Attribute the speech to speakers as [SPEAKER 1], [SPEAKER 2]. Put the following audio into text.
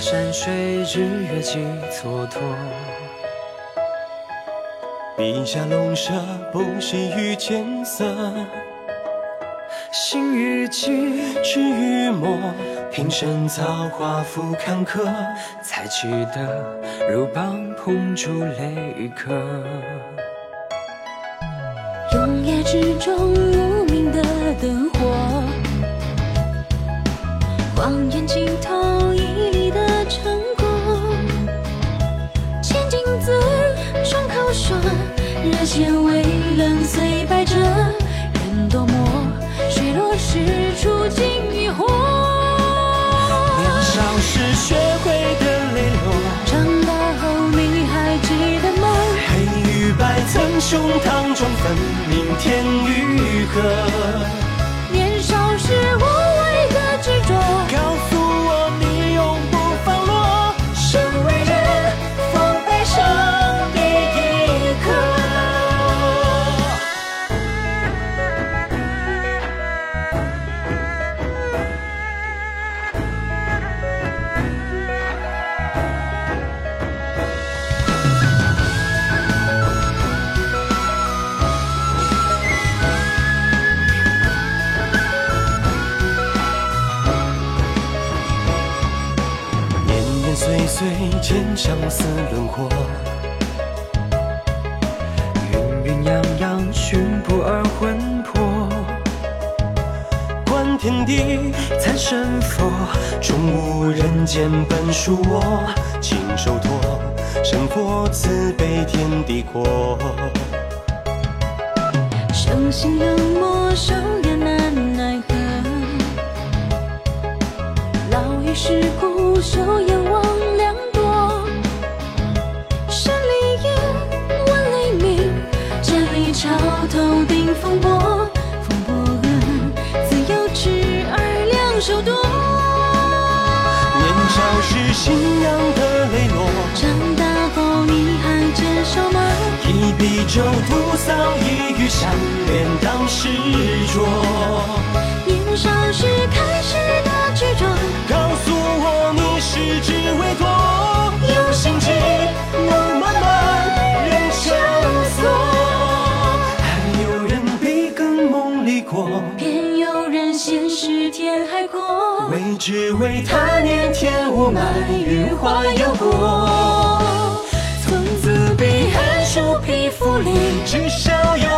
[SPEAKER 1] 水，日月几蹉跎。
[SPEAKER 2] 笔下龙蛇不喜于见色，
[SPEAKER 1] 心与己，
[SPEAKER 2] 痴与魔，平生造化付坎坷，
[SPEAKER 1] 才取得如棒碰竹泪客。
[SPEAKER 3] 永夜之中无名的灯火，望眼尽头日渐微冷，碎百折，人多么，水落石出尽余火。
[SPEAKER 2] 年少时学会的磊落，
[SPEAKER 3] 长大后你还记得吗？
[SPEAKER 2] 黑与白曾胸膛中分明天与河。
[SPEAKER 3] 年少时无
[SPEAKER 2] 岁岁见相思轮廓，
[SPEAKER 1] 云云洋洋，寻不二魂魄。
[SPEAKER 2] 观天地参神佛，终无人间本属我。亲手托，神佛慈悲天地阔。
[SPEAKER 3] 生性冷漠，少年难奈何。老于世故，休桥头顶风波。风波恩，自有痴儿两手夺。
[SPEAKER 2] 年少时信仰的磊落，
[SPEAKER 3] 长大后你还坚守吗？
[SPEAKER 2] 一笔舟屠扫一隅相恋当时拙。
[SPEAKER 3] 现实天海阔。
[SPEAKER 2] 为只为他年天无霾云花有过。
[SPEAKER 3] 从此彼岸树皮肤里，
[SPEAKER 2] 至少有